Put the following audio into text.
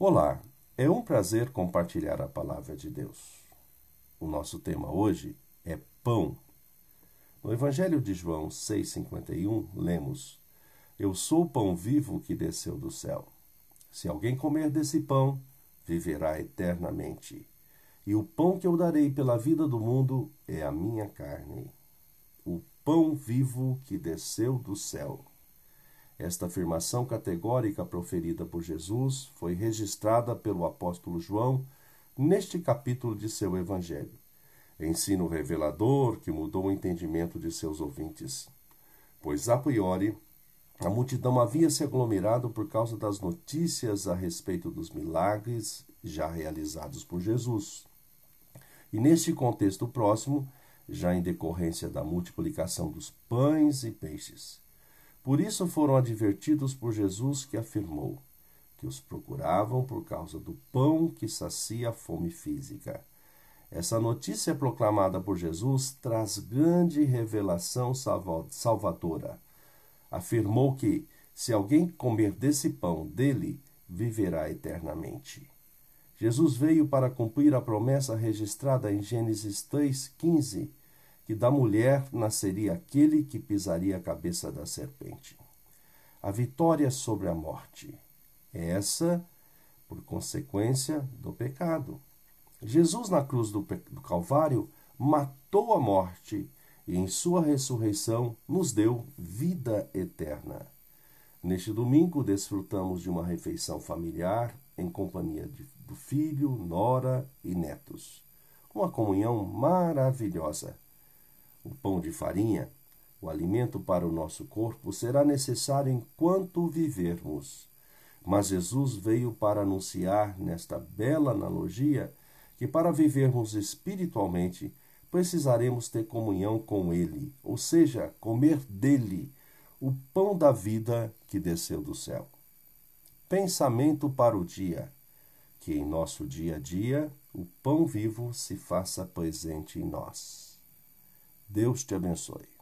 Olá, é um prazer compartilhar a palavra de Deus. O nosso tema hoje é pão. No Evangelho de João 6,51, lemos: Eu sou o pão vivo que desceu do céu. Se alguém comer desse pão, viverá eternamente. E o pão que eu darei pela vida do mundo é a minha carne. O pão vivo que desceu do céu. Esta afirmação categórica proferida por Jesus foi registrada pelo apóstolo João neste capítulo de seu Evangelho. Ensino revelador que mudou o entendimento de seus ouvintes. Pois, a priori, a multidão havia se aglomerado por causa das notícias a respeito dos milagres já realizados por Jesus. E neste contexto próximo, já em decorrência da multiplicação dos pães e peixes. Por isso foram advertidos por Jesus que afirmou que os procuravam por causa do pão que sacia a fome física. Essa notícia proclamada por Jesus traz grande revelação salvadora. Afirmou que, se alguém comer desse pão dele, viverá eternamente. Jesus veio para cumprir a promessa registrada em Gênesis 3,15 que da mulher nasceria aquele que pisaria a cabeça da serpente. A vitória sobre a morte. Essa, por consequência do pecado. Jesus, na cruz do, do Calvário, matou a morte e, em sua ressurreição, nos deu vida eterna. Neste domingo, desfrutamos de uma refeição familiar em companhia de, do filho, nora e netos. Uma comunhão maravilhosa o pão de farinha, o alimento para o nosso corpo, será necessário enquanto vivermos. Mas Jesus veio para anunciar, nesta bela analogia, que para vivermos espiritualmente, precisaremos ter comunhão com Ele, ou seja, comer dele, o pão da vida que desceu do céu. Pensamento para o dia. Que em nosso dia a dia o pão vivo se faça presente em nós. Deus te abençoe.